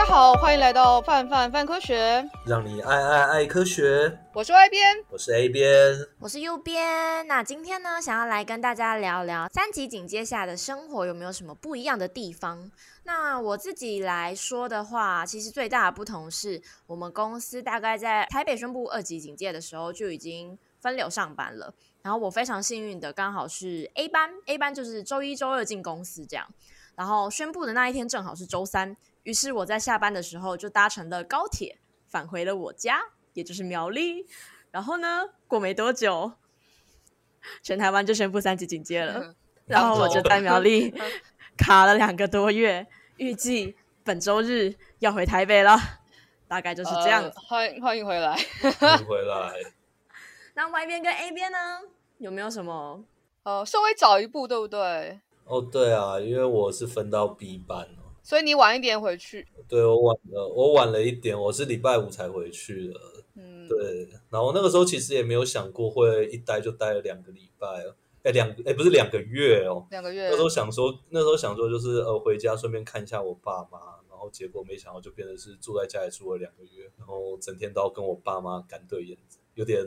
大家好，欢迎来到范范范科学，让你爱爱爱科学。我是 Y 边，我是 A 边，我是右边。那今天呢，想要来跟大家聊聊三级警戒下的生活有没有什么不一样的地方？那我自己来说的话，其实最大的不同是我们公司大概在台北宣布二级警戒的时候就已经分流上班了。然后我非常幸运的刚好是 A 班，A 班就是周一周二进公司这样。然后宣布的那一天正好是周三。于是我在下班的时候就搭乘了高铁返回了我家，也就是苗栗。然后呢，过没多久，全台湾就宣布三级警戒了。然后我就在苗栗卡了两个多月，预计本周日要回台北了。大概就是这样子。呃、欢迎欢迎回来，欢迎回来。那 Y 边跟 A 边呢？有没有什么？呃，稍微早一步，对不对？哦，对啊，因为我是分到 B 班。所以你晚一点回去？对，我晚了，我晚了一点，我是礼拜五才回去的。嗯，对。然后那个时候其实也没有想过会一待就待了两个礼拜，哎，两哎不是两个月哦，两个月。那时候想说，那时候想说就是呃回家顺便看一下我爸妈，然后结果没想到就变成是住在家里住了两个月，然后整天都要跟我爸妈干对眼子。有点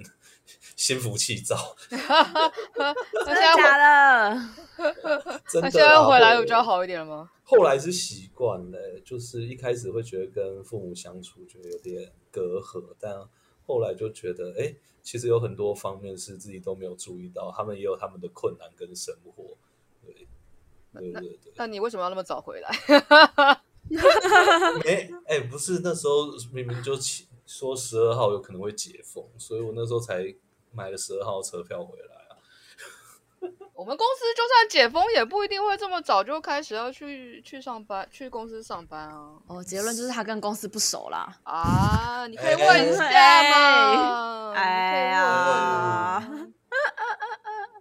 心浮气躁，真的假的？真的、啊。那现在回来有比较好一点了吗？后来是习惯了，就是一开始会觉得跟父母相处觉得有点隔阂，但后来就觉得，哎，其实有很多方面是自己都没有注意到，他们也有他们的困难跟生活。对，对对对。那你为什么要那么早回来？没，哎，不是，那时候明明就起。说十二号有可能会解封，所以我那时候才买了十二号车票回来啊。我们公司就算解封，也不一定会这么早就开始要去去上班，去公司上班啊。哦，结论就是他跟公司不熟啦。啊，你可以问一下嘛。哎呀，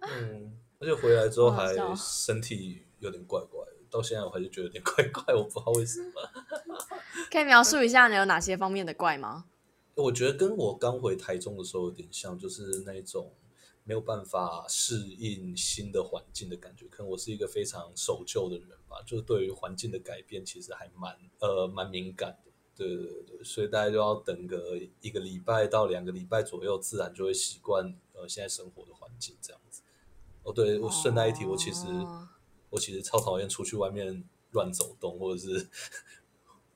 嗯，而且回来之后还身体有点怪怪的，到现在我还是觉得有点怪怪，我不知道为什么。可以描述一下你有哪些方面的怪吗？我觉得跟我刚回台中的时候有点像，就是那种没有办法适应新的环境的感觉。可能我是一个非常守旧的人吧，就是对于环境的改变其实还蛮呃蛮敏感的。对对对，所以大家就要等个一个礼拜到两个礼拜左右，自然就会习惯呃现在生活的环境这样子。哦，对，我顺带一提，我其实、哦、我其实超讨厌出去外面乱走动，或者是。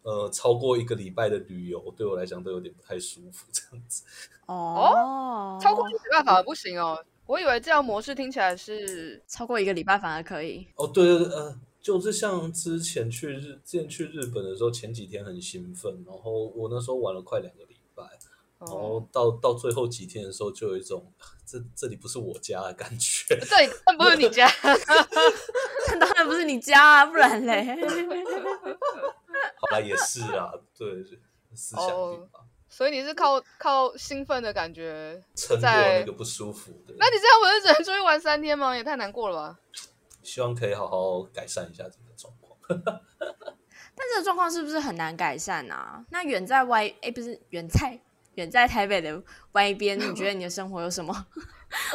呃，超过一个礼拜的旅游对我来讲都有点不太舒服，这样子。哦，超过一个礼拜反而不行哦。我以为这样模式听起来是超过一个礼拜反而可以。哦，对对对，呃，就是像之前去日，之前去日本的时候，前几天很兴奋，然后我那时候玩了快两个礼拜，然后到到最后几天的时候，就有一种这这里不是我家的感觉。这里不是你家，当然不是你家啊，不然嘞。好啦，也是啊，对，思想。所以你是靠靠兴奋的感觉撑过那个不舒服的。那你这样不是只能出去玩三天吗？也太难过了吧。希望可以好好改善一下这个状况。但这个状况是不是很难改善啊？那远在外哎，不是远在远在台北的外边，你觉得你的生活有什么？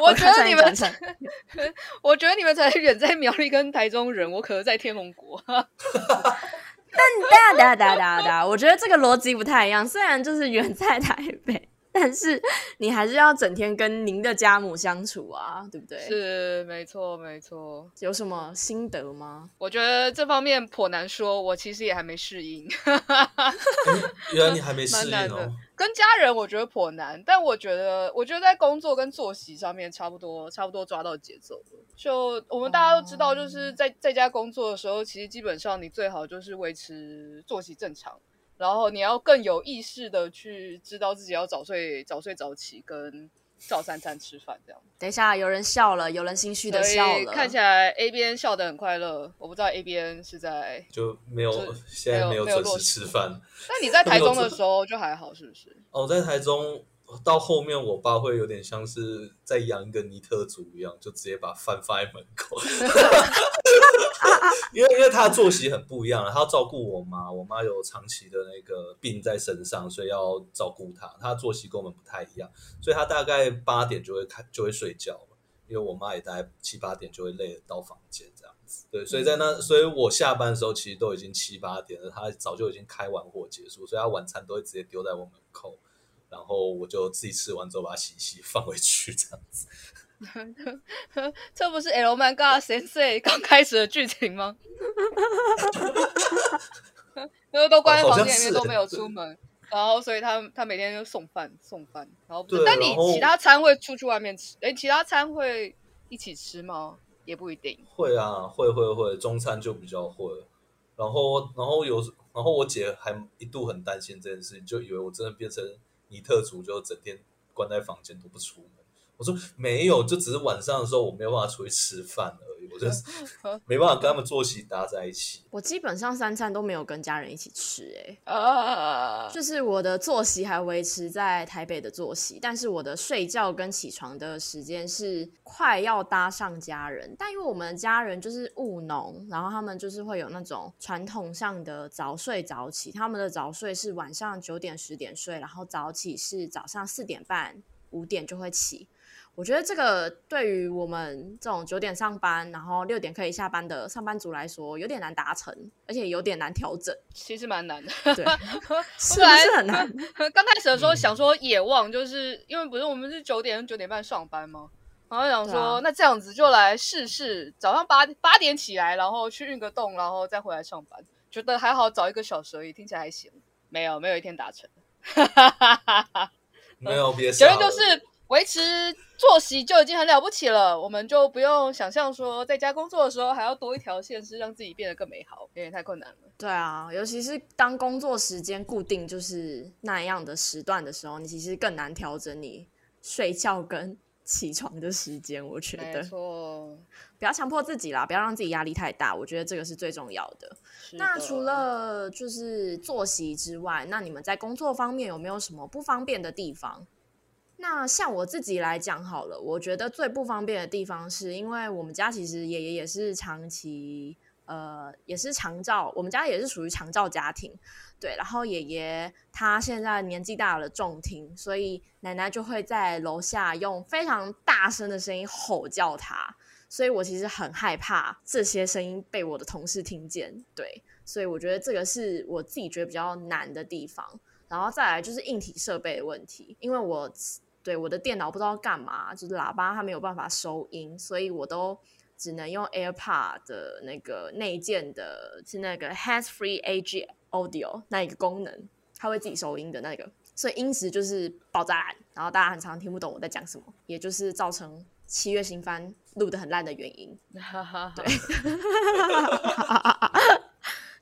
我觉得你们才，我觉得你们才远在苗栗跟台中人，我可是在天龙国。但哒哒哒哒哒，我觉得这个逻辑不太一样。虽然就是远在台北，但是你还是要整天跟您的家母相处啊，对不对？是，没错，没错。有什么心得吗？我觉得这方面颇难说，我其实也还没适应。原来你还没适应哦。跟家人我觉得颇难，但我觉得，我觉得在工作跟作息上面差不多，差不多抓到节奏了。就我们大家都知道，就是在在家工作的时候，其实基本上你最好就是维持作息正常，然后你要更有意识的去知道自己要早睡、早睡早起跟。照三餐吃饭这样。等一下，有人笑了，有人心虚的笑了。看起来 A 边笑得很快乐，我不知道 A 边是在就没有现在没有准时吃饭。那你在 台中的时候就还好，是不是？哦，在台中到后面，我爸会有点像是在养一个尼特族一样，就直接把饭放在门口。因为因为他的作息很不一样，他要照顾我妈，我妈有长期的那个病在身上，所以要照顾她。他的作息跟我们不太一样，所以他大概八点就会开就会睡觉，因为我妈也大概七八点就会累了到房间这样子。对，所以在那，所以我下班的时候其实都已经七八点了，他早就已经开完货结束，所以他晚餐都会直接丢在我门口，然后我就自己吃完之后把它洗洗放回去这样子。这不是 L 漫画先生刚开始的剧情吗？因为都关在房间里面都没有出门。然后，所以他他每天就送饭送饭，然后，但你其他餐会出去外面吃？哎，其他餐会一起吃吗？也不一定。会啊，会会会，中餐就比较会。然后，然后有，然后我姐还一度很担心这件事情，就以为我真的变成尼特族，就整天关在房间都不出门。我说没有，就只是晚上的时候我没有办法出去吃饭而已，我就是 没办法跟他们作息搭在一起。我基本上三餐都没有跟家人一起吃，欸，哎，啊，就是我的作息还维持在台北的作息，但是我的睡觉跟起床的时间是快要搭上家人。但因为我们的家人就是务农，然后他们就是会有那种传统上的早睡早起，他们的早睡是晚上九点十点睡，然后早起是早上四点半五点就会起。我觉得这个对于我们这种九点上班，然后六点可以下班的上班族来说，有点难达成，而且有点难调整。其实蛮难的，对，是不是很难？刚开始的时候想说野望，就是、嗯、因为不是我们是九点九点半上班吗？然后想说、啊、那这样子就来试试，早上八八点起来，然后去运个动，然后再回来上班，觉得还好，早一个小时而已，听起来还行。没有，没有一天达成。没有别，结论就是。维持作息就已经很了不起了，我们就不用想象说在家工作的时候还要多一条线，是让自己变得更美好，有点太困难了。对啊，尤其是当工作时间固定就是那样的时段的时候，你其实更难调整你睡觉跟起床的时间。我觉得，没错，不要强迫自己啦，不要让自己压力太大，我觉得这个是最重要的。的。那除了就是作息之外，那你们在工作方面有没有什么不方便的地方？那像我自己来讲好了，我觉得最不方便的地方是因为我们家其实爷爷也是长期，呃，也是长照，我们家也是属于长照家庭，对。然后爷爷他现在年纪大了，重听，所以奶奶就会在楼下用非常大声的声音吼叫他，所以我其实很害怕这些声音被我的同事听见，对。所以我觉得这个是我自己觉得比较难的地方。然后再来就是硬体设备的问题，因为我。对，我的电脑不知道干嘛，就是喇叭它没有办法收音，所以我都只能用 AirPod 的那个内建的，是那个 Hands-Free AG Audio 那一个功能，它会自己收音的那个，所以音质就是爆炸，然后大家很常听不懂我在讲什么，也就是造成七月新番录的很烂的原因。对，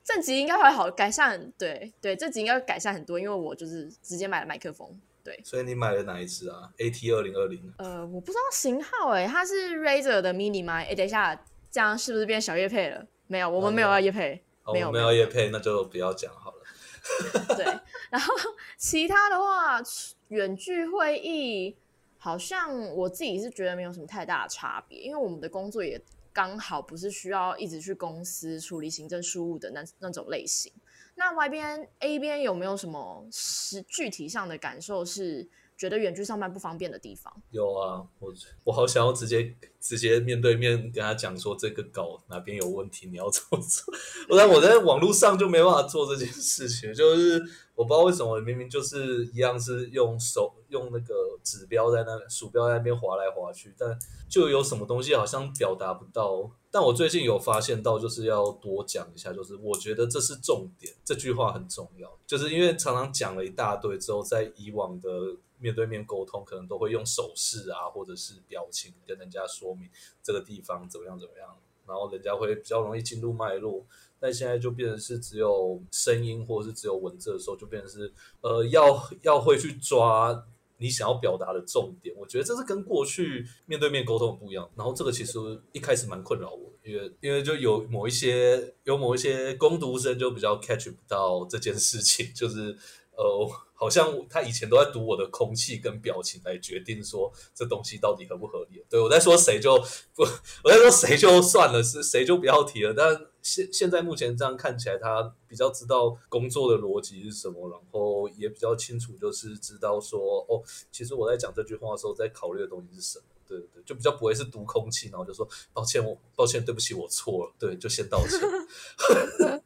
这集应该会好改善，对对，这集应该会改善很多，因为我就是直接买了麦克风。对，所以你买了哪一支啊？AT 二零二零？呃，我不知道型号哎，它是 Razer 的 Mini 吗？哎，等一下，这样是不是变小叶配了？没有，我们没有要叶配，没有没有叶配，那就不要讲好了。对，然后其他的话，远距会议好像我自己是觉得没有什么太大的差别，因为我们的工作也刚好不是需要一直去公司处理行政事务的那那种类型。那 Y 边 A 边有没有什么实具体上的感受？是觉得远距上班不方便的地方？有啊，我我好想要直接直接面对面跟他讲说，这个稿哪边有问题，你要怎么做？不然我在网络上就没办法做这件事情。就是我不知道为什么，明明就是一样是用手用那个指标在那鼠标在那边滑来滑去，但就有什么东西好像表达不到。但我最近有发现到，就是要多讲一下，就是我觉得这是重点，这句话很重要，就是因为常常讲了一大堆之后，在以往的面对面沟通，可能都会用手势啊，或者是表情跟人家说明这个地方怎么样怎么样，然后人家会比较容易进入脉络。但现在就变成是只有声音或者是只有文字的时候，就变成是呃要要会去抓。你想要表达的重点，我觉得这是跟过去面对面沟通不一样。然后这个其实一开始蛮困扰我，因为因为就有某一些有某一些攻读生就比较 catch 不到这件事情，就是呃，好像他以前都在读我的空气跟表情来决定说这东西到底合不合理。对，我在说谁就不，我在说谁就算了，是谁就不要提了。但现现在目前这样看起来，他比较知道工作的逻辑是什么，然后也比较清楚，就是知道说哦，其实我在讲这句话的时候，在考虑的东西是什么。对对，就比较不会是读空气，然后就说抱歉，我抱歉，对不起，我错了，对，就先道歉。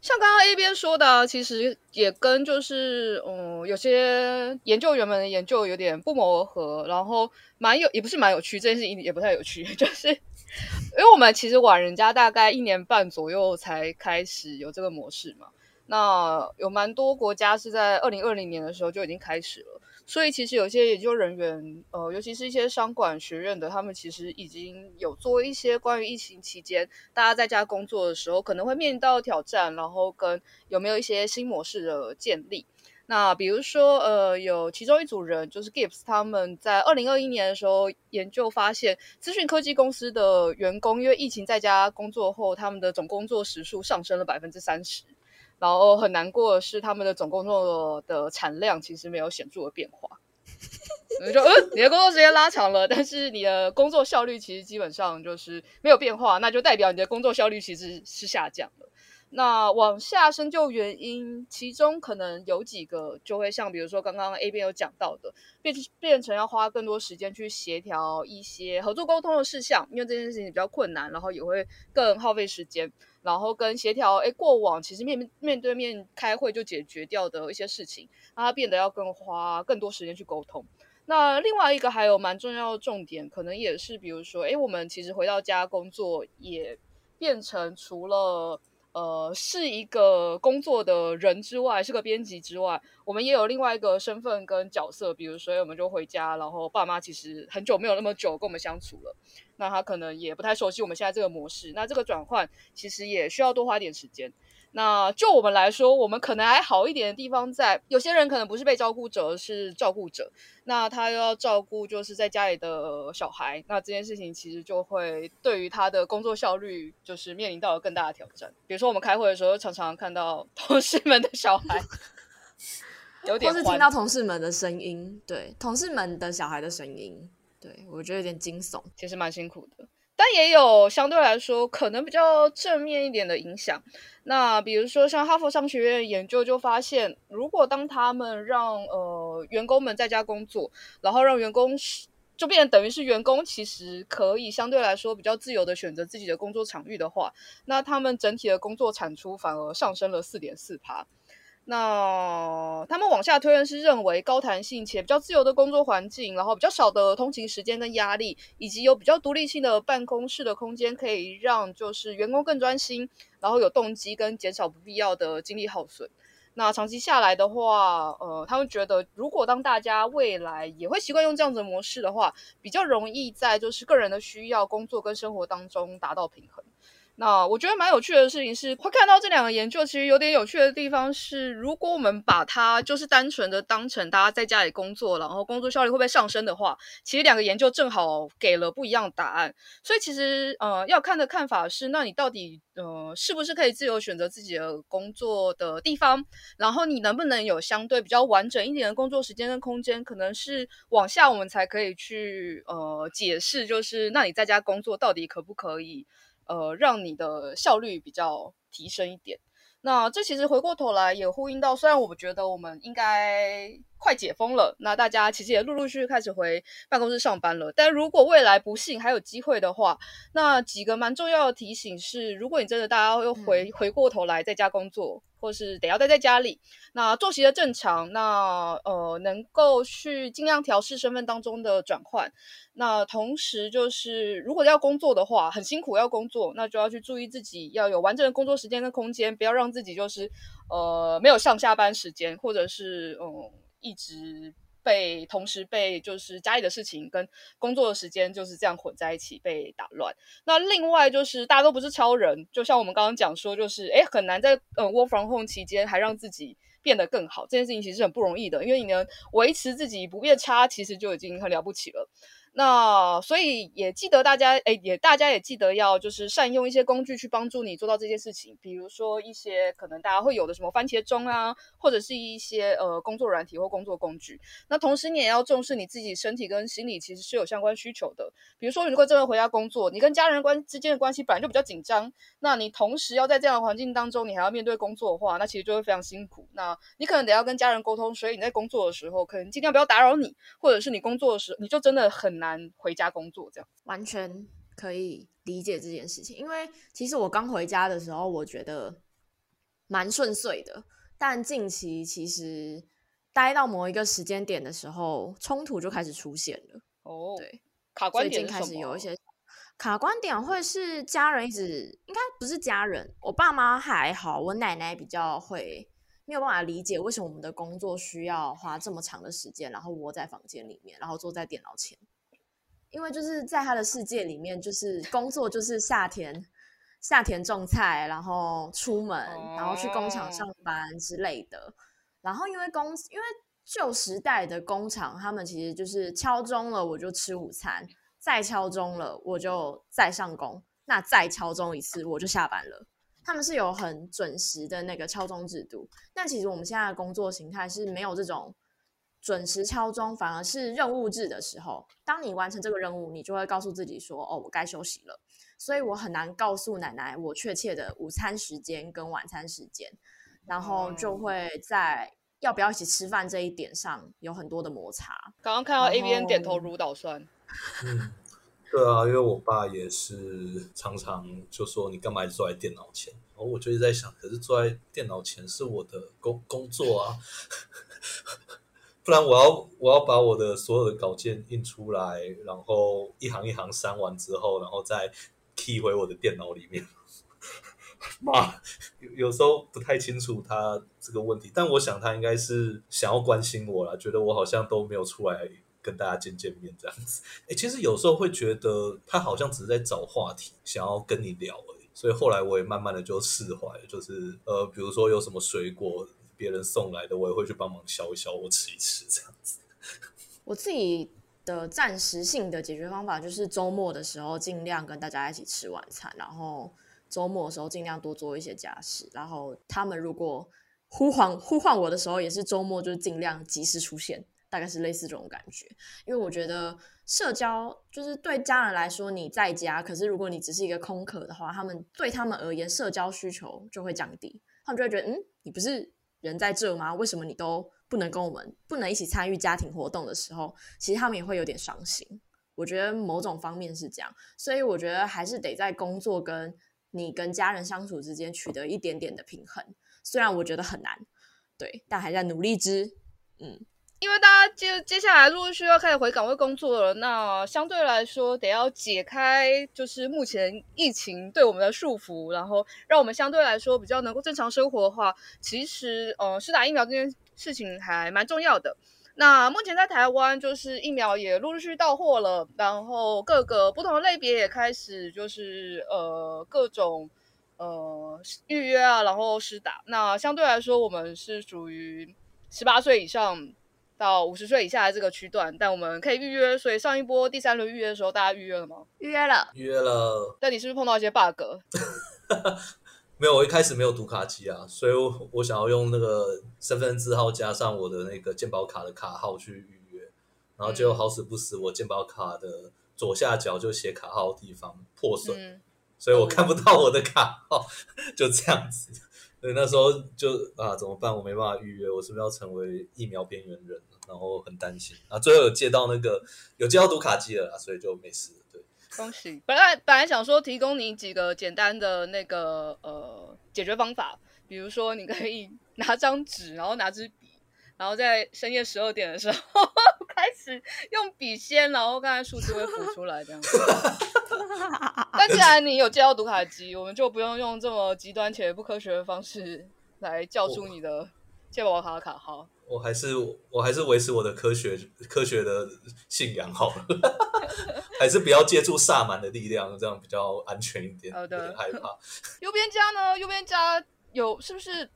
像刚刚 A 边说的，其实也跟就是嗯，有些研究员们的研究有点不谋而合，然后蛮有，也不是蛮有趣，这件事情也不太有趣，就是因为我们其实晚人家大概一年半左右才开始有这个模式嘛。那有蛮多国家是在二零二零年的时候就已经开始了，所以其实有些研究人员，呃，尤其是一些商管学院的，他们其实已经有做一些关于疫情期间大家在家工作的时候可能会面临到的挑战，然后跟有没有一些新模式的建立。那比如说，呃，有其中一组人就是 Gibbs，他们在二零二一年的时候研究发现，资讯科技公司的员工因为疫情在家工作后，他们的总工作时数上升了百分之三十。然后很难过的是，他们的总工作的产量其实没有显著的变化。你说，嗯，你的工作时间拉长了，但是你的工作效率其实基本上就是没有变化，那就代表你的工作效率其实是下降的。那往下深究原因，其中可能有几个就会像，比如说刚刚 A 编有讲到的，变变成要花更多时间去协调一些合作沟通的事项，因为这件事情比较困难，然后也会更耗费时间，然后跟协调，哎，过往其实面面对面开会就解决掉的一些事情，让它变得要更花更多时间去沟通。那另外一个还有蛮重要的重点，可能也是比如说，哎，我们其实回到家工作也变成除了呃，是一个工作的人之外，是个编辑之外，我们也有另外一个身份跟角色。比如说，我们就回家，然后爸妈其实很久没有那么久跟我们相处了，那他可能也不太熟悉我们现在这个模式。那这个转换其实也需要多花点时间。那就我们来说，我们可能还好一点的地方在，有些人可能不是被照顾者，是照顾者。那他又要照顾就是在家里的小孩，那这件事情其实就会对于他的工作效率就是面临到了更大的挑战。比如说我们开会的时候，常常看到 同事们的小孩，有点，或是听到同事们的声音，对，同事们的小孩的声音，对，我觉得有点惊悚，其实蛮辛苦的。但也有相对来说可能比较正面一点的影响。那比如说像哈佛商学院研究就发现，如果当他们让呃员工们在家工作，然后让员工就变成等于是员工其实可以相对来说比较自由的选择自己的工作场域的话，那他们整体的工作产出反而上升了四点四趴。那他们往下推论是认为高弹性且比较自由的工作环境，然后比较少的通勤时间跟压力，以及有比较独立性的办公室的空间，可以让就是员工更专心，然后有动机跟减少不必要的精力耗损。那长期下来的话，呃，他们觉得如果当大家未来也会习惯用这样子的模式的话，比较容易在就是个人的需要、工作跟生活当中达到平衡。那我觉得蛮有趣的事情是，会看到这两个研究，其实有点有趣的地方是，如果我们把它就是单纯的当成大家在家里工作，然后工作效率会不会上升的话，其实两个研究正好给了不一样的答案。所以其实呃要看的看法是，那你到底呃是不是可以自由选择自己的工作的地方，然后你能不能有相对比较完整一点的工作时间跟空间，可能是往下我们才可以去呃解释，就是那你在家工作到底可不可以？呃，让你的效率比较提升一点。那这其实回过头来也呼应到，虽然我们觉得我们应该快解封了，那大家其实也陆陆续续开始回办公室上班了。但如果未来不幸还有机会的话，那几个蛮重要的提醒是：如果你真的大家又回回过头来在家工作。或是得要待在家里，那作息的正常，那呃能够去尽量调试身份当中的转换，那同时就是如果要工作的话，很辛苦要工作，那就要去注意自己要有完整的工作时间跟空间，不要让自己就是呃没有上下班时间，或者是嗯、呃、一直。被同时被就是家里的事情跟工作的时间就是这样混在一起被打乱。那另外就是大家都不是超人，就像我们刚刚讲说，就是诶很难在呃 work from home 期间还让自己变得更好。这件事情其实很不容易的，因为你能维持自己不变差，其实就已经很了不起了。那所以也记得大家，诶，也大家也记得要就是善用一些工具去帮助你做到这些事情，比如说一些可能大家会有的什么番茄钟啊，或者是一些呃工作软体或工作工具。那同时你也要重视你自己身体跟心理其实是有相关需求的。比如说，你如果真的回家工作，你跟家人关之间的关系本来就比较紧张，那你同时要在这样的环境当中，你还要面对工作的话，那其实就会非常辛苦。那你可能得要跟家人沟通，所以你在工作的时候，可能尽量不要打扰你，或者是你工作的时候，你就真的很难。难回家工作这样。完全可以理解这件事情，因为其实我刚回家的时候，我觉得蛮顺遂的，但近期其实待到某一个时间点的时候，冲突就开始出现了。哦，对，卡关点开始有一些。卡观点会是家人一直，应该不是家人，我爸妈还好，我奶奶比较会没有办法理解为什么我们的工作需要花这么长的时间，然后窝在房间里面，然后坐在电脑前，因为就是在他的世界里面，就是工作就是下田下田种菜，然后出门，然后去工厂上班之类的，然后因为工因为旧时代的工厂，他们其实就是敲钟了我就吃午餐。再敲钟了，我就再上工。那再敲钟一次，我就下班了。他们是有很准时的那个敲钟制度。但其实我们现在的工作形态是没有这种准时敲钟，反而是任务制的时候，当你完成这个任务，你就会告诉自己说：“哦，我该休息了。”所以我很难告诉奶奶我确切的午餐时间跟晚餐时间，然后就会在要不要一起吃饭这一点上有很多的摩擦。刚刚看到 A B N 点头如捣蒜。嗯，对啊，因为我爸也是常常就说，你干嘛坐在电脑前？然后我就一直在想，可是坐在电脑前是我的工工作啊，不然我要我要把我的所有的稿件印出来，然后一行一行删完之后，然后再 key 回我的电脑里面。妈，有有时候不太清楚他这个问题，但我想他应该是想要关心我啦，觉得我好像都没有出来。跟大家见见面这样子，哎，其实有时候会觉得他好像只是在找话题，想要跟你聊而已。所以后来我也慢慢的就释怀，就是呃，比如说有什么水果别人送来的，我也会去帮忙削一削，我吃一吃这样子。我自己的暂时性的解决方法就是周末的时候尽量跟大家一起吃晚餐，然后周末的时候尽量多做一些家事，然后他们如果呼唤呼唤我的时候，也是周末就是尽量及时出现。大概是类似这种感觉，因为我觉得社交就是对家人来说，你在家，可是如果你只是一个空壳的话，他们对他们而言，社交需求就会降低，他们就会觉得，嗯，你不是人在这吗？为什么你都不能跟我们，不能一起参与家庭活动的时候，其实他们也会有点伤心。我觉得某种方面是这样，所以我觉得还是得在工作跟你跟家人相处之间取得一点点的平衡，虽然我觉得很难，对，但还在努力之，嗯。因为大家接接下来陆陆续续要开始回岗位工作了，那相对来说得要解开就是目前疫情对我们的束缚，然后让我们相对来说比较能够正常生活的话，其实呃，施打疫苗这件事情还蛮重要的。那目前在台湾就是疫苗也陆续到货了，然后各个不同的类别也开始就是呃各种呃预约啊，然后施打。那相对来说，我们是属于十八岁以上。到五十岁以下的这个区段，但我们可以预约，所以上一波第三轮预约的时候，大家预约了吗？预约了，预约了。但你是不是碰到一些 bug？没有，我一开始没有读卡机啊，所以我我想要用那个身份证号加上我的那个健保卡的卡号去预约，然后结果好死不死，我健保卡的左下角就写卡号的地方破损，嗯、所以我看不到我的卡号，就这样子。对，那时候就啊，怎么办？我没办法预约，我是不是要成为疫苗边缘人？然后很担心啊。最后有借到那个有借到读卡机了啦，所以就没事。对，恭喜！本来本来想说提供你几个简单的那个呃解决方法，比如说你可以 拿张纸，然后拿支笔，然后在深夜十二点的时候 开始用笔先，然后刚才数字会浮出来这样子。但既然你有借到读卡机，我们就不用用这么极端且不科学的方式来叫出你的借宝卡的卡号。我还是我还是维持我的科学科学的信仰好了，还是不要借助萨满的力量，这样比较安全一点。好的，有点害怕。右边家呢？右边家有是不是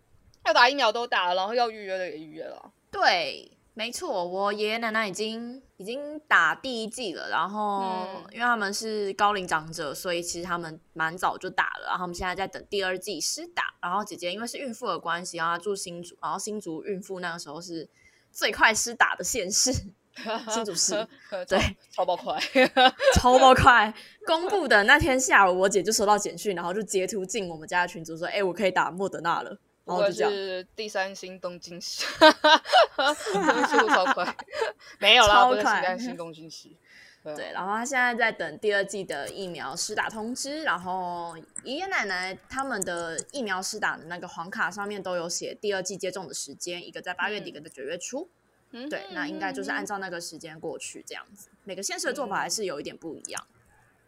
要打疫苗都打了，然后要预约的也预约了？对。没错，我爷爷奶奶已经已经打第一季了，然后、嗯、因为他们是高龄长者，所以其实他们蛮早就打了，然后他们现在在等第二季施打。然后姐姐因为是孕妇的关系，然后她住新竹，然后新竹孕妇那个时候是最快施打的县市，新竹市，对，超爆快，超爆快。公布的那天下午，我姐就收到简讯，然后就截图进我们家的群组说：“哎，我可以打莫德纳了。”我是第三星东京市，速度超快，没有啦，不是第三星东京市。对，然后他现在在等第二季的疫苗施打通知，然后爷爷奶奶他们的疫苗施打的那个黄卡上面都有写第二季接种的时间，一个在八月底，一个在九月初。嗯，对，那应该就是按照那个时间过去这样子。每个县市的做法还是有一点不一样。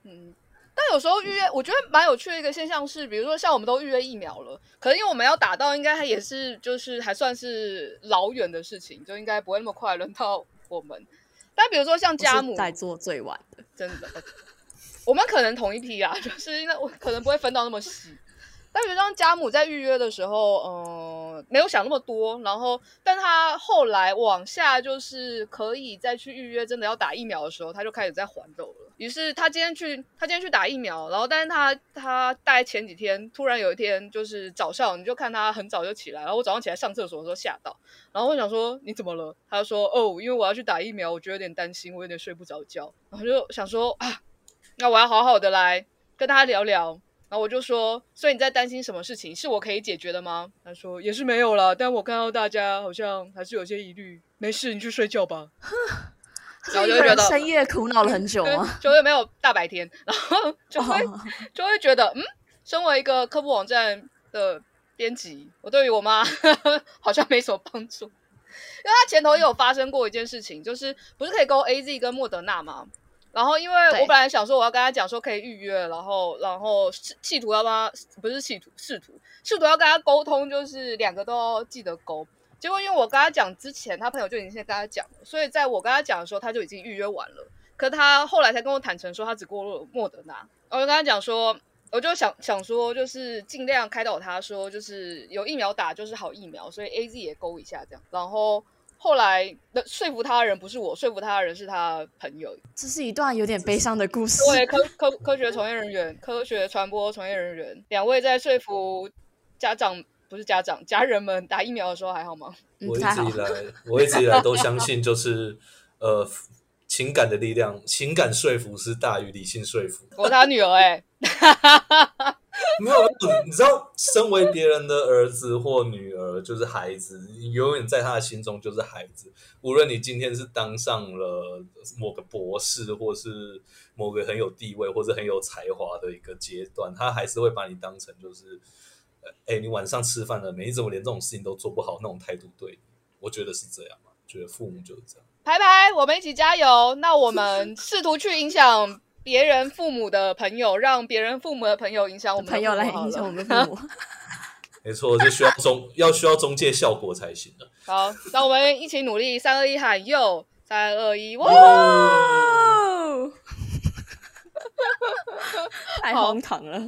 嗯，但有时候预约，我觉得蛮有趣的一个现象是，比如说像我们都预约疫苗了，可能因为我们要打到，应该也是就是还算是老远的事情，就应该不会那么快轮到我们。但比如说像家母在做最晚的，真的，我们可能同一批啊，就是因为我可能不会分到那么细。但比如像家母在预约的时候，嗯、没有想那么多，然后，但他后来往下就是可以再去预约，真的要打疫苗的时候，他就开始在还走了。于是他今天去，他今天去打疫苗，然后，但是他他大概前几天突然有一天就是早上，你就看他很早就起来，然后我早上起来上厕所的时候吓到，然后我想说你怎么了？他就说哦，因为我要去打疫苗，我觉得有点担心，我有点睡不着觉，然后就想说啊，那我要好好的来跟他聊聊。然后我就说，所以你在担心什么事情？是我可以解决的吗？他说也是没有啦，但我看到大家好像还是有些疑虑。没事，你去睡觉吧。然后就会觉得深夜苦恼了很久吗？就会没有大白天，然后就会、oh. 就会觉得，嗯，身为一个科普网站的编辑，我对于我妈 好像没什么帮助，因为他前头也有发生过一件事情，就是不是可以勾 AZ 跟莫德纳吗？然后，因为我本来想说我要跟他讲说可以预约，然后，然后企图要帮他，不是企图，试图，试图要跟他沟通，就是两个都要记得勾。结果，因为我跟他讲之前，他朋友就已经先跟他讲了，所以在我跟他讲的时候，他就已经预约完了。可他后来才跟我坦诚说，他只过了莫德纳。我就跟他讲说，我就想想说，就是尽量开导他说，就是有疫苗打就是好疫苗，所以 AZ 也勾一下这样。然后。后来的说服他的人不是我，说服他的人是他朋友。这是一段有点悲伤的故事。对，科科科学从业人员、科学传播从业人员两位在说服家长，不是家长，家人们打疫苗的时候还好吗？我一直以来，我一直以来都相信，就是呃，情感的力量，情感说服是大于理性说服。我他女儿哎、欸。没有，你知道，身为别人的儿子或女儿就是孩子，你永远在他的心中就是孩子。无论你今天是当上了某个博士，或是某个很有地位或是很有才华的一个阶段，他还是会把你当成就是，哎，你晚上吃饭了没？你怎么连这种事情都做不好？那种态度对，我觉得是这样嘛，觉得父母就是这样。拍拍，我们一起加油！那我们试图去影响。别人父母的朋友，让别人父母的朋友影响我们的朋友来影响我们父母，没错，就需要中要需要中介效果才行的。好，那我们一起努力，三二一喊哟，三二一，哇！太荒唐了。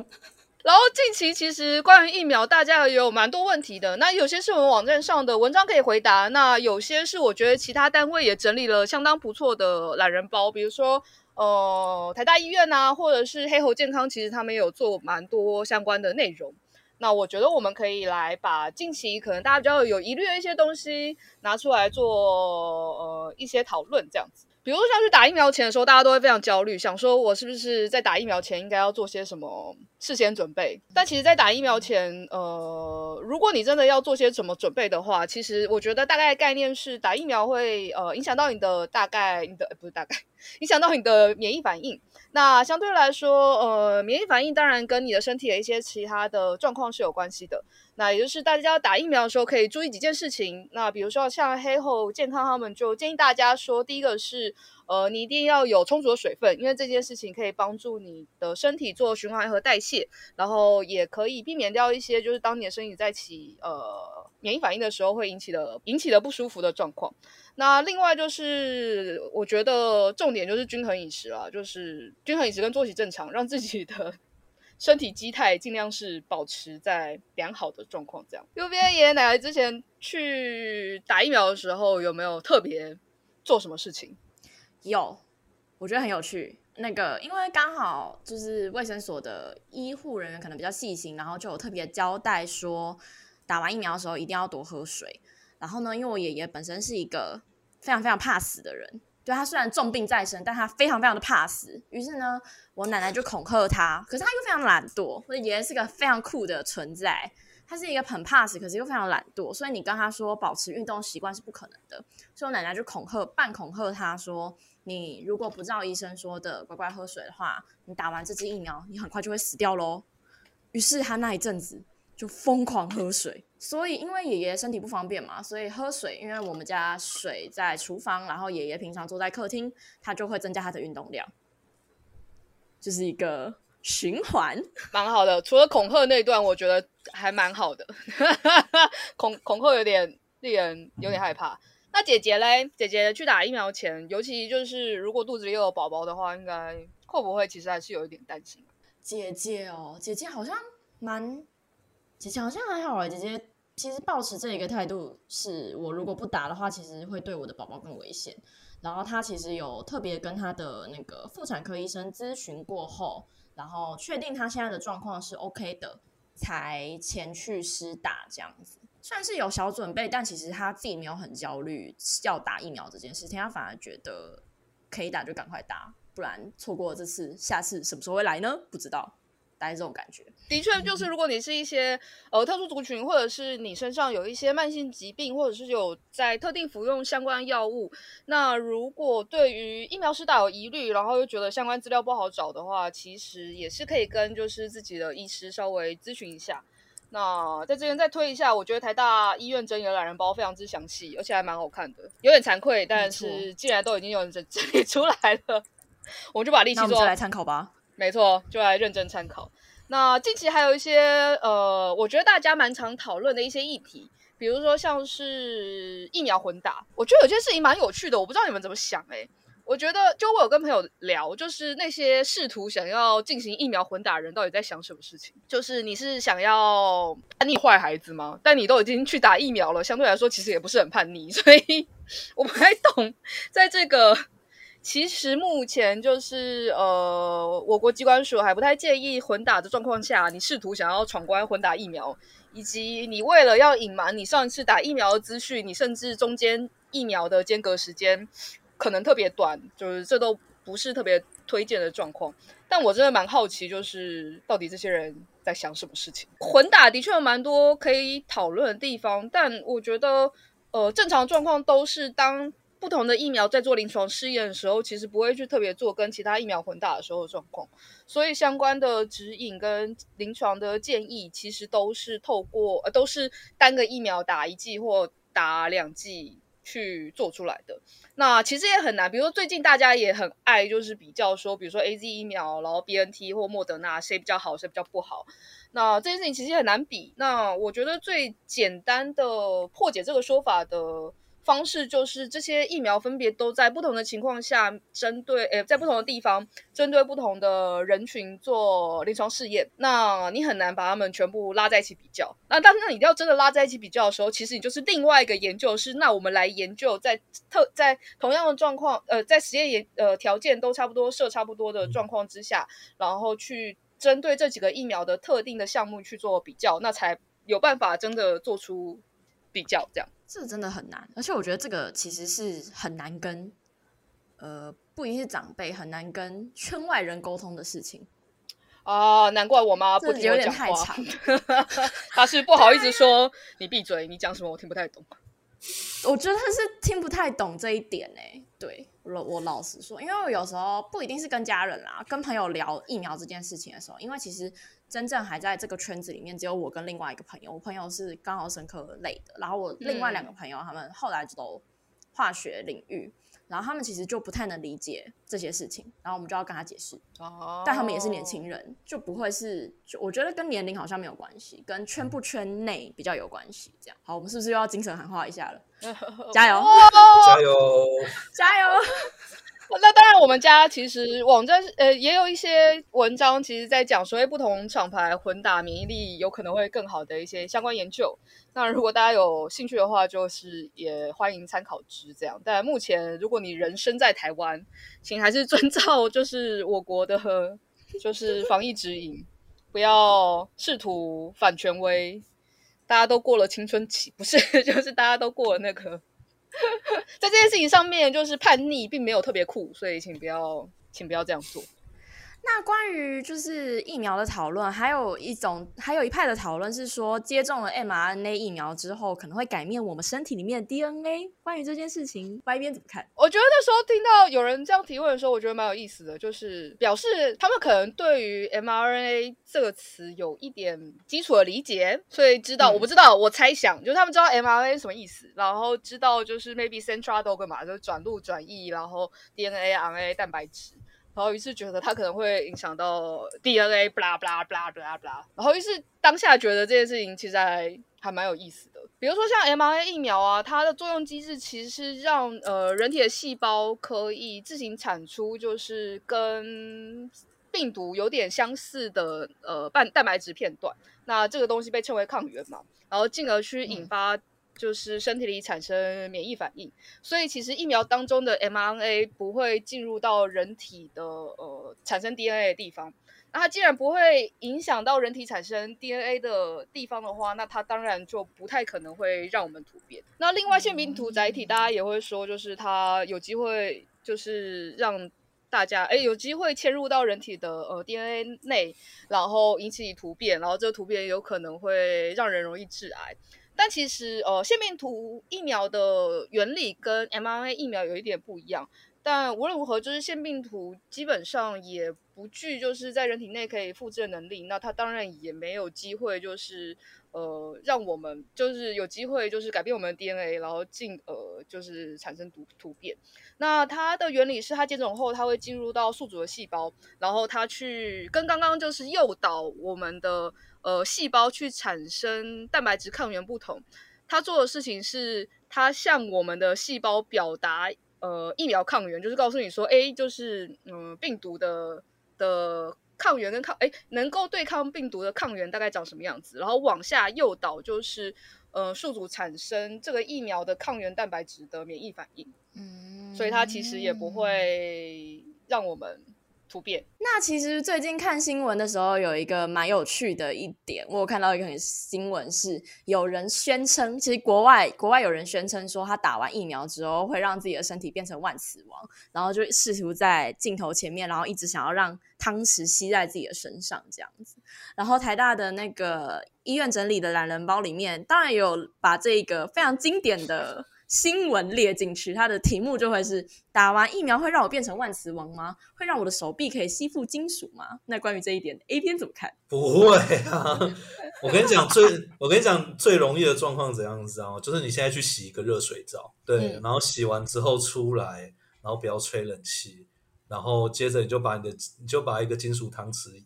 然后近期其实关于疫苗，大家也有蛮多问题的。那有些是我们网站上的文章可以回答，那有些是我觉得其他单位也整理了相当不错的懒人包，比如说。呃，台大医院啊，或者是黑猴健康，其实他们有做蛮多相关的内容。那我觉得我们可以来把近期可能大家比较有疑虑的一些东西拿出来做呃一些讨论，这样子。比如像去打疫苗前的时候，大家都会非常焦虑，想说我是不是在打疫苗前应该要做些什么事先准备？但其实，在打疫苗前，呃，如果你真的要做些什么准备的话，其实我觉得大概概念是打疫苗会呃影响到你的大概你的不是大概影响到你的免疫反应。那相对来说，呃，免疫反应当然跟你的身体的一些其他的状况是有关系的。那也就是大家打疫苗的时候可以注意几件事情。那比如说像黑后健康，他们就建议大家说，第一个是，呃，你一定要有充足的水分，因为这件事情可以帮助你的身体做循环和代谢，然后也可以避免掉一些就是当你的身体在起呃免疫反应的时候会引起的引起的不舒服的状况。那另外就是我觉得重点就是均衡饮食啦，就是均衡饮食跟作息正常，让自己的。身体机态尽量是保持在良好的状况，这样。右边爷爷奶奶之前去打疫苗的时候，有没有特别做什么事情？有，我觉得很有趣。那个，因为刚好就是卫生所的医护人员可能比较细心，然后就有特别交代说，打完疫苗的时候一定要多喝水。然后呢，因为我爷爷本身是一个非常非常怕死的人。对，他虽然重病在身，但他非常非常的怕死。于是呢，我奶奶就恐吓他，可是他又非常懒惰。我爷爷是个非常酷的存在，他是一个很怕死，可是又非常懒惰，所以你跟他说保持运动习惯是不可能的。所以我奶奶就恐吓，半恐吓他说：“你如果不照医生说的乖乖喝水的话，你打完这支疫苗，你很快就会死掉喽。”于是他那一阵子就疯狂喝水。所以因为爷爷身体不方便嘛，所以喝水，因为我们家水在厨房，然后爷爷平常坐在客厅，他就会增加他的运动量，就是一个。循环蛮好的，除了恐吓那段，我觉得还蛮好的。恐恐吓有点令人有点害怕。那姐姐嘞？姐姐去打疫苗前，尤其就是如果肚子里又有宝宝的话，应该会不会其实还是有一点担心？姐姐哦，姐姐好像蛮，姐姐好像还好哎。姐姐其实抱持这一个态度，是我如果不打的话，其实会对我的宝宝更危险。然后她其实有特别跟她的那个妇产科医生咨询过后。然后确定他现在的状况是 OK 的，才前去施打这样子，算是有小准备，但其实他自己没有很焦虑要打疫苗这件事情，他反而觉得可以打就赶快打，不然错过这次，下次什么时候会来呢？不知道。大概这种感觉，的确就是，如果你是一些呃特殊族群，或者是你身上有一些慢性疾病，或者是有在特定服用相关药物，那如果对于疫苗施打有疑虑，然后又觉得相关资料不好找的话，其实也是可以跟就是自己的医师稍微咨询一下。那在这边再推一下，我觉得台大医院整理的懒人包非常之详细，而且还蛮好看的，有点惭愧，但是既然都已经有人整 整理出来了，我们就把力气做，来参考吧。没错，就来认真参考。那近期还有一些呃，我觉得大家蛮常讨论的一些议题，比如说像是疫苗混打，我觉得有件事情蛮有趣的，我不知道你们怎么想哎。我觉得就我有跟朋友聊，就是那些试图想要进行疫苗混打的人到底在想什么事情？就是你是想要叛逆坏孩子吗？但你都已经去打疫苗了，相对来说其实也不是很叛逆，所以 我不太懂在这个。其实目前就是呃，我国机关署还不太建议混打的状况下，你试图想要闯关混打疫苗，以及你为了要隐瞒你上一次打疫苗的资讯，你甚至中间疫苗的间隔时间可能特别短，就是这都不是特别推荐的状况。但我真的蛮好奇，就是到底这些人在想什么事情？混打的确有蛮多可以讨论的地方，但我觉得呃，正常状况都是当。不同的疫苗在做临床试验的时候，其实不会去特别做跟其他疫苗混打的时候的状况，所以相关的指引跟临床的建议，其实都是透过呃都是单个疫苗打一剂或打两剂去做出来的。那其实也很难，比如说最近大家也很爱就是比较说，比如说 AZ 疫苗，然后 BNT 或莫德纳谁比较好，谁比较不好。那这件事情其实很难比。那我觉得最简单的破解这个说法的。方式就是这些疫苗分别都在不同的情况下，针对诶，在不同的地方，针对不同的人群做临床试验。那你很难把它们全部拉在一起比较。那当那你要真的拉在一起比较的时候，其实你就是另外一个研究是，那我们来研究在特在同样的状况，呃，在实验研呃条件都差不多设差不多的状况之下，然后去针对这几个疫苗的特定的项目去做比较，那才有办法真的做出比较这样。这真的很难，而且我觉得这个其实是很难跟，呃，不一定是长辈很难跟圈外人沟通的事情哦。难怪我妈不听我讲话，有点太长 她是不好意思说你闭嘴，你讲什么我听不太懂。我觉得她是听不太懂这一点呢。对，我我老实说，因为我有时候不一定是跟家人啦，跟朋友聊疫苗这件事情的时候，因为其实。真正还在这个圈子里面，只有我跟另外一个朋友。我朋友是刚好生科类的，然后我另外两个朋友，他们后来就都化学领域，然后他们其实就不太能理解这些事情，然后我们就要跟他解释。哦，但他们也是年轻人，就不会是，就我觉得跟年龄好像没有关系，跟圈不圈内比较有关系。这样，好，我们是不是又要精神喊话一下了？加油！加油！加油！那当然，我们家其实网站呃也有一些文章，其实在讲说，不同厂牌混打免疫力有可能会更好的一些相关研究。那如果大家有兴趣的话，就是也欢迎参考之这样。但目前，如果你人身在台湾，请还是遵照就是 我国的就是防疫指引，不要试图反权威。大家都过了青春期，不是，就是大家都过了那个。在这件事情上面，就是叛逆并没有特别酷，所以请不要，请不要这样做。那关于就是疫苗的讨论，还有一种，还有一派的讨论是说，接种了 mRNA 疫苗之后，可能会改变我们身体里面的 DNA。关于这件事情，Y 边怎么看？我觉得那时候听到有人这样提问的时候，我觉得蛮有意思的，就是表示他们可能对于 mRNA 这个词有一点基础的理解，所以知道，嗯、我不知道，我猜想就是他们知道 mRNA 什么意思，然后知道就是 maybe central dogma 就是转录转译，然后 DNA、RNA 蛋白质。然后于是觉得它可能会影响到 DNA，blah blah blah blah blah。然后于是当下觉得这件事情其实还还蛮有意思的。比如说像 mRNA 疫苗啊，它的作用机制其实是让呃人体的细胞可以自行产出，就是跟病毒有点相似的呃半蛋白质片段。那这个东西被称为抗原嘛，然后进而去引发、嗯。就是身体里产生免疫反应，所以其实疫苗当中的 mRNA 不会进入到人体的呃产生 DNA 的地方。那它既然不会影响到人体产生 DNA 的地方的话，那它当然就不太可能会让我们突变。那另外腺病毒载体，大家也会说，就是它有机会就是让大家哎有机会迁入到人体的呃 DNA 内，然后引起突变，然后这个突变有可能会让人容易致癌。但其实，呃，腺病毒疫苗的原理跟 mRNA 疫苗有一点不一样。但无论如何，就是腺病毒基本上也不具就是在人体内可以复制的能力。那它当然也没有机会，就是呃，让我们就是有机会就是改变我们的 DNA，然后进而就是产生突突变。那它的原理是，它接种后，它会进入到宿主的细胞，然后它去跟刚刚就是诱导我们的。呃，细胞去产生蛋白质抗原不同，它做的事情是，它向我们的细胞表达呃疫苗抗原，就是告诉你说，哎，就是嗯、呃、病毒的的抗原跟抗哎能够对抗病毒的抗原大概长什么样子，然后往下诱导就是呃宿主产生这个疫苗的抗原蛋白质的免疫反应，嗯，所以它其实也不会让我们。突变。那其实最近看新闻的时候，有一个蛮有趣的一点，我有看到一个新闻是，有人宣称，其实国外国外有人宣称说，他打完疫苗之后会让自己的身体变成万磁王，然后就试图在镜头前面，然后一直想要让汤匙吸在自己的身上这样子。然后台大的那个医院整理的懒人包里面，当然有把这个非常经典的。新闻列进去，它的题目就会是：打完疫苗会让我变成万磁王吗？会让我的手臂可以吸附金属吗？那关于这一点，A 边怎么看？不会啊！我跟你讲最，我跟你讲最容易的状况怎样子啊？就是你现在去洗一个热水澡，对，嗯、然后洗完之后出来，然后不要吹冷气，然后接着你就把你的，你就把一个金属汤匙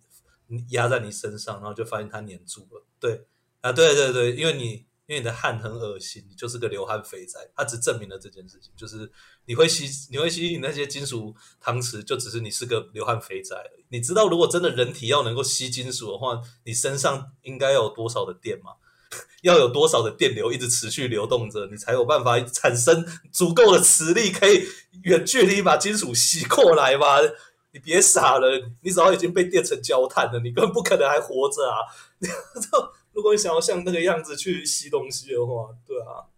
压在你身上，然后就发现它黏住了。对啊，对对对，因为你。因为你的汗很恶心，你就是个流汗肥宅。它只证明了这件事情，就是你会吸，你会吸引那些金属汤匙，就只是你是个流汗肥宅而已。你知道，如果真的人体要能够吸金属的话，你身上应该有多少的电吗？要有多少的电流一直持续流动着，你才有办法产生足够的磁力，可以远距离把金属吸过来吧？你别傻了，你早已经被电成焦炭了，你根本不可能还活着啊！如果你想要像那个样子去吸东西的话，对啊，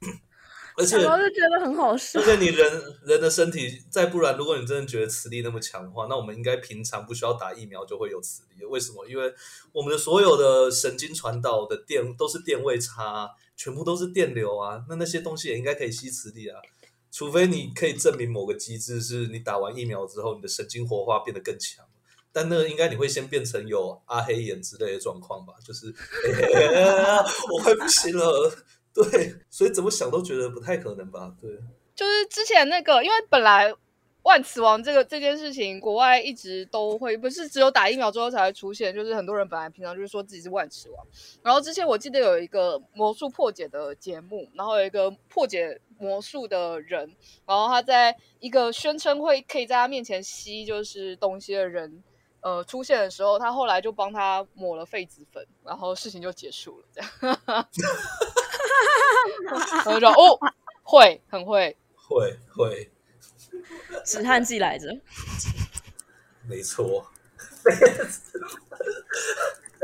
而且我就觉得很好笑。而且你人 人的身体，再不然，如果你真的觉得磁力那么强的话，那我们应该平常不需要打疫苗就会有磁力。为什么？因为我们的所有的神经传导的电都是电位差，全部都是电流啊。那那些东西也应该可以吸磁力啊，除非你可以证明某个机制是你打完疫苗之后，你的神经活化变得更强。但那个应该你会先变成有阿黑眼之类的状况吧？就是，欸、我快不行了。对，所以怎么想都觉得不太可能吧？对，就是之前那个，因为本来万磁王这个这件事情，国外一直都会不是只有打疫苗之后才会出现，就是很多人本来平常就是说自己是万磁王。然后之前我记得有一个魔术破解的节目，然后有一个破解魔术的人，然后他在一个宣称会可以在他面前吸就是东西的人。呃，出现的时候，他后来就帮他抹了痱子粉，然后事情就结束了。这样，我就说哦，会，很会，会会，止汗剂来着，没错。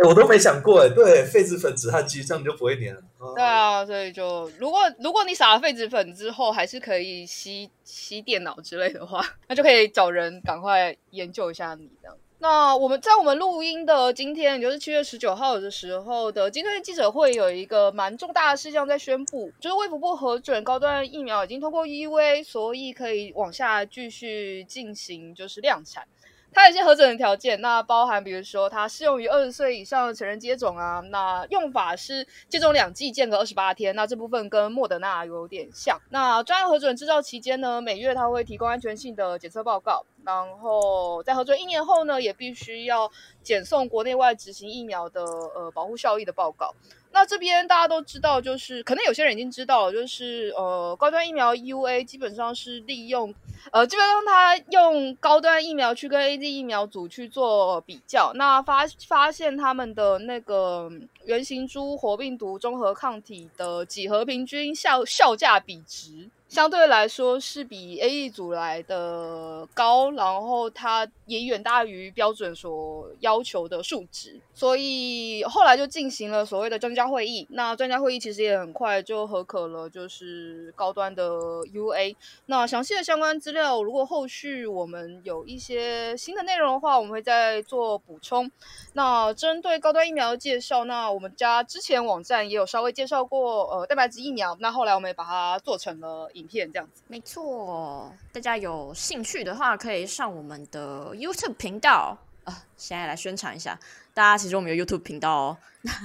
我都没想过哎，对，痱子粉、止汗剂这样就不会黏了。对啊，所以就如果如果你撒了痱子粉之后还是可以吸吸电脑之类的话，那就可以找人赶快研究一下你这样。那我们在我们录音的今天，也就是七月十九号的时候的今天的记者会，有一个蛮重大的事项在宣布，就是卫福部核准高端疫苗已经通过 EUA，所以可以往下继续进行就是量产。它有些核准的条件，那包含比如说它适用于二十岁以上的成人接种啊，那用法是接种两剂间隔二十八天，那这部分跟莫德纳有点像。那专案核准制造期间呢，每月它会提供安全性的检测报告，然后在核准一年后呢，也必须要检送国内外执行疫苗的呃保护效益的报告。那这边大家都知道，就是可能有些人已经知道，就是呃，高端疫苗 U A 基本上是利用，呃，基本上它用高端疫苗去跟 AZ 疫苗组去做比较，那发发现他们的那个原型株活病毒综合抗体的几何平均效效价比值。相对来说是比 A E 组来的高，然后它也远大于标准所要求的数值，所以后来就进行了所谓的专家会议。那专家会议其实也很快就核可了，就是高端的 UA。那详细的相关资料，如果后续我们有一些新的内容的话，我们会再做补充。那针对高端疫苗的介绍，那我们家之前网站也有稍微介绍过，呃，蛋白质疫苗。那后来我们也把它做成了。影片这样子，没错。大家有兴趣的话，可以上我们的 YouTube 频道啊。现在来宣传一下，大家其实我们有 YouTube 频道哦，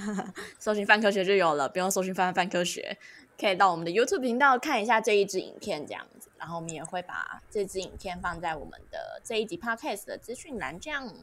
搜寻泛科学就有了，不用搜寻泛泛科学，可以到我们的 YouTube 频道看一下这一支影片这样子。然后我们也会把这支影片放在我们的这一集 Podcast 的资讯栏这样。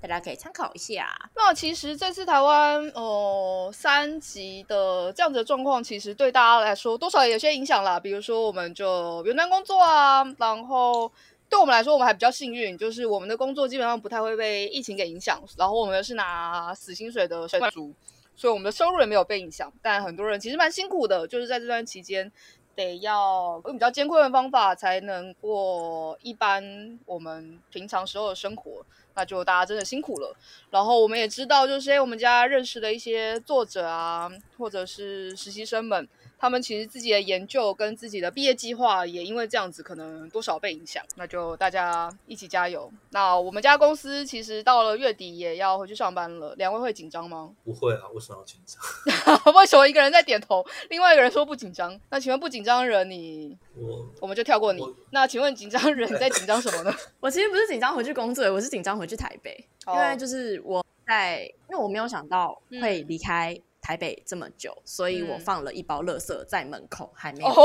大家可以参考一下。那其实这次台湾呃三级的这样子的状况，其实对大家来说多少有些影响啦。比如说，我们就云端工作啊，然后对我们来说，我们还比较幸运，就是我们的工作基本上不太会被疫情给影响。然后我们是拿死薪水的上班族，所以我们的收入也没有被影响。但很多人其实蛮辛苦的，就是在这段期间得要用比较艰困的方法才能过一般我们平常时候的生活。那就大家真的辛苦了，然后我们也知道，就是哎我们家认识的一些作者啊，或者是实习生们。他们其实自己的研究跟自己的毕业计划也因为这样子可能多少被影响，那就大家一起加油。那我们家公司其实到了月底也要回去上班了，两位会紧张吗？不会啊，为什么要紧张？为什么一个人在点头，另外一个人说不紧张？那请问不紧张的人你，我我们就跳过你。那请问紧张的人你在紧张什么呢？我其实不是紧张回去工作，我是紧张回去台北，oh. 因为就是我在，因为我没有想到会离开、嗯。台北这么久，所以我放了一包垃圾在门口，嗯、还没有到。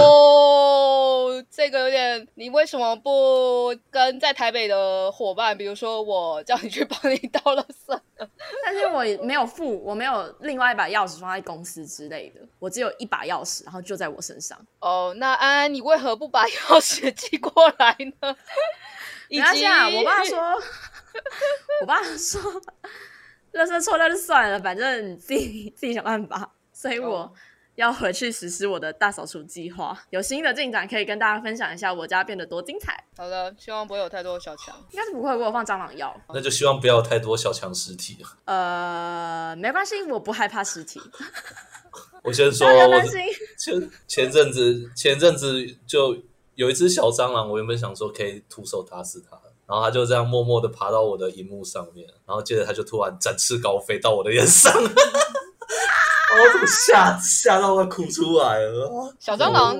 哦，这个有点，你为什么不跟在台北的伙伴，比如说我叫你去帮你倒垃圾？但是我没有付，我没有另外一把钥匙放在公司之类的，我只有一把钥匙，然后就在我身上。哦，那安安，你为何不把钥匙寄过来呢？等一下，我爸说，我爸说。垃圾错掉就算了，反正你自己自己想办法。所以我要回去实施我的大扫除计划。有新的进展可以跟大家分享一下，我家变得多精彩。好的，希望不会有太多小强，应该是不会。我有放蟑螂药，那就希望不要有太多小强尸体。呃，没关系，我不害怕尸体。我先说，我前前阵子前阵子就有一只小蟑螂，我原本想说可以徒手打死它。然后他就这样默默的爬到我的荧幕上面，然后接着他就突然展翅高飞到我的脸上，我怎么吓吓到快哭出来了？小蟑螂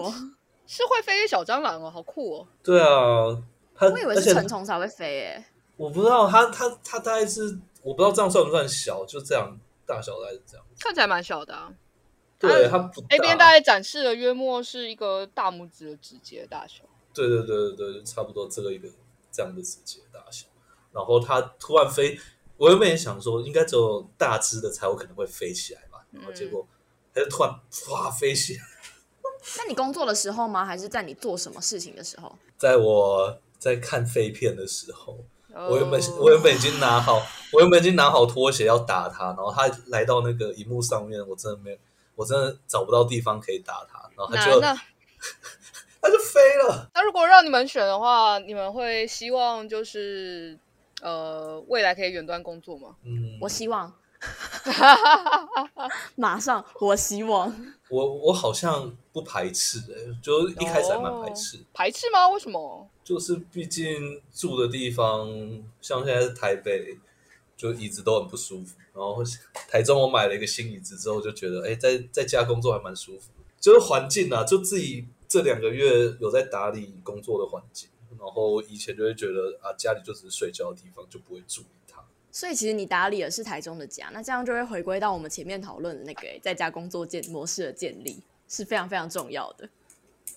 是会飞的小蟑螂哦，好酷哦！对啊，它我以为是成虫才会飞诶，我不知道它它它大概是我不知道这样算不算小，就这样大小大概是这样，看起来蛮小的啊。对，它不大。那边大概展示的约莫是一个大拇指的指节大小。对对对对对，差不多这个一个。这样的世界大小，然后它突然飞，我原本也想说，应该只有大只的才有可能会飞起来吧，然后结果它就突然哗飞起来。那你工作的时候吗？还是在你做什么事情的时候？在我在看废片的时候，我原本我原本已经拿好，我原本已经拿好拖鞋要打他，然后他来到那个荧幕上面，我真的没有，我真的找不到地方可以打他，然后它就。它就飞了。那如果让你们选的话，你们会希望就是呃未来可以远端工作吗？嗯，我希望。马上，我希望。我我好像不排斥诶、欸，就一开始还蛮排斥。排斥吗？为什么？就是毕竟住的地方，像现在是台北，就椅子都很不舒服。然后台中我买了一个新椅子之后，就觉得哎，在在家工作还蛮舒服。就是环境啊，就自己这两个月有在打理工作的环境。然后以前就会觉得啊，家里就只是睡觉的地方，就不会注意它。所以其实你打理的是台中的家，那这样就会回归到我们前面讨论的那个在家工作建模式的建立，是非常非常重要的。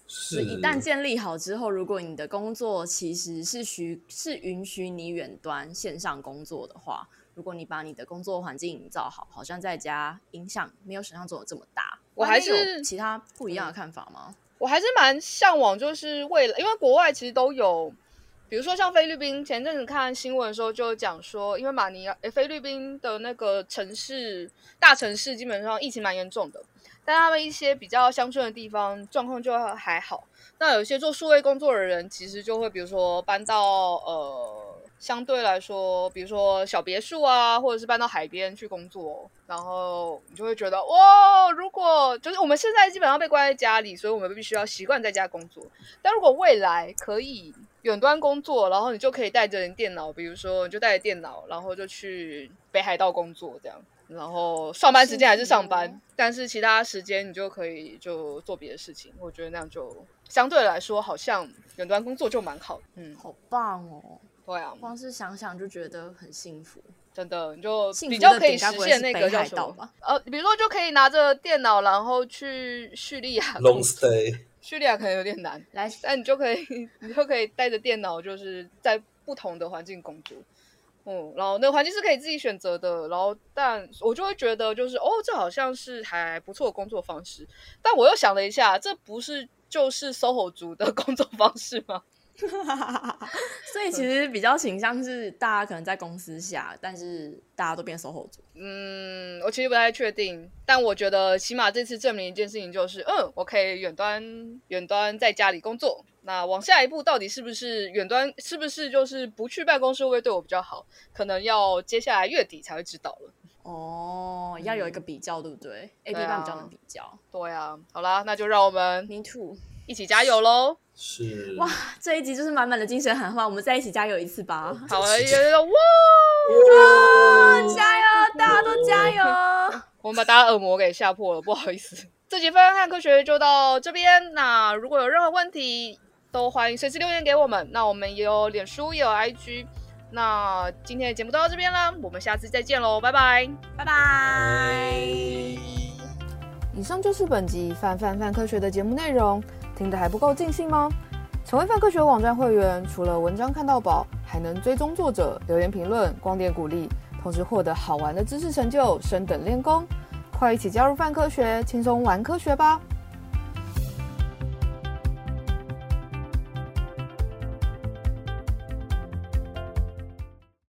是，一旦建立好之后，如果你的工作其实是许是允许你远端线上工作的话，如果你把你的工作环境营造好，好像在家影响没有想象中的这么大。我还是有其他不一样的看法吗？嗯、我还是蛮向往，就是为了因为国外其实都有，比如说像菲律宾，前阵子看新闻的时候就讲说，因为马尼拉诶菲律宾的那个城市大城市基本上疫情蛮严重的。但他们一些比较乡村的地方状况就还好。那有一些做数位工作的人，其实就会比如说搬到呃相对来说，比如说小别墅啊，或者是搬到海边去工作，然后你就会觉得哇，如果就是我们现在基本上被关在家里，所以我们必须要习惯在家工作。但如果未来可以远端工作，然后你就可以带着你电脑，比如说你就带着电脑，然后就去北海道工作这样。然后上班时间还是上班，是但是其他时间你就可以就做别的事情。我觉得那样就相对来说，好像远端工作就蛮好。嗯，好棒哦。对啊，光是想想就觉得很幸福。真的，你就比较可以实现那个叫什么？呃，比如说就可以拿着电脑，然后去叙利亚。Long stay。叙利亚可能有点难，来，但你就可以，你就可以带着电脑，就是在不同的环境工作。嗯，然后那个环境是可以自己选择的，然后但我就会觉得就是哦，这好像是还不错的工作方式，但我又想了一下，这不是就是 SOHO 族的工作方式吗？所以其实比较倾向是大家可能在公司下，但是大家都变 SOHO 族。嗯，我其实不太确定，但我觉得起码这次证明一件事情就是，嗯，我可以远端远端在家里工作。那往下一步到底是不是远端？是不是就是不去办公室会对我比较好？可能要接下来月底才会知道了。哦，要有一个比较，对不对？A、B 班比较能比较。对啊，好啦，那就让我们 Me too 一起加油喽！是哇，这一集就是满满的精神喊话，我们再一起加油一次吧！好啊，有有有哇！加油，大家都加油！我们把大家耳膜给吓破了，不好意思。这集翻翻看科学就到这边，那如果有任何问题，都欢迎随时留言给我们。那我们也有脸书，也有 IG。那今天的节目就到这边啦，我们下次再见喽，拜拜，拜拜。以上就是本集泛泛泛科学的节目内容，听得还不够尽兴吗？成为范科学网站会员，除了文章看到宝，还能追踪作者、留言评论、光点鼓励，同时获得好玩的知识成就、升等练功。快一起加入范科学，轻松玩科学吧！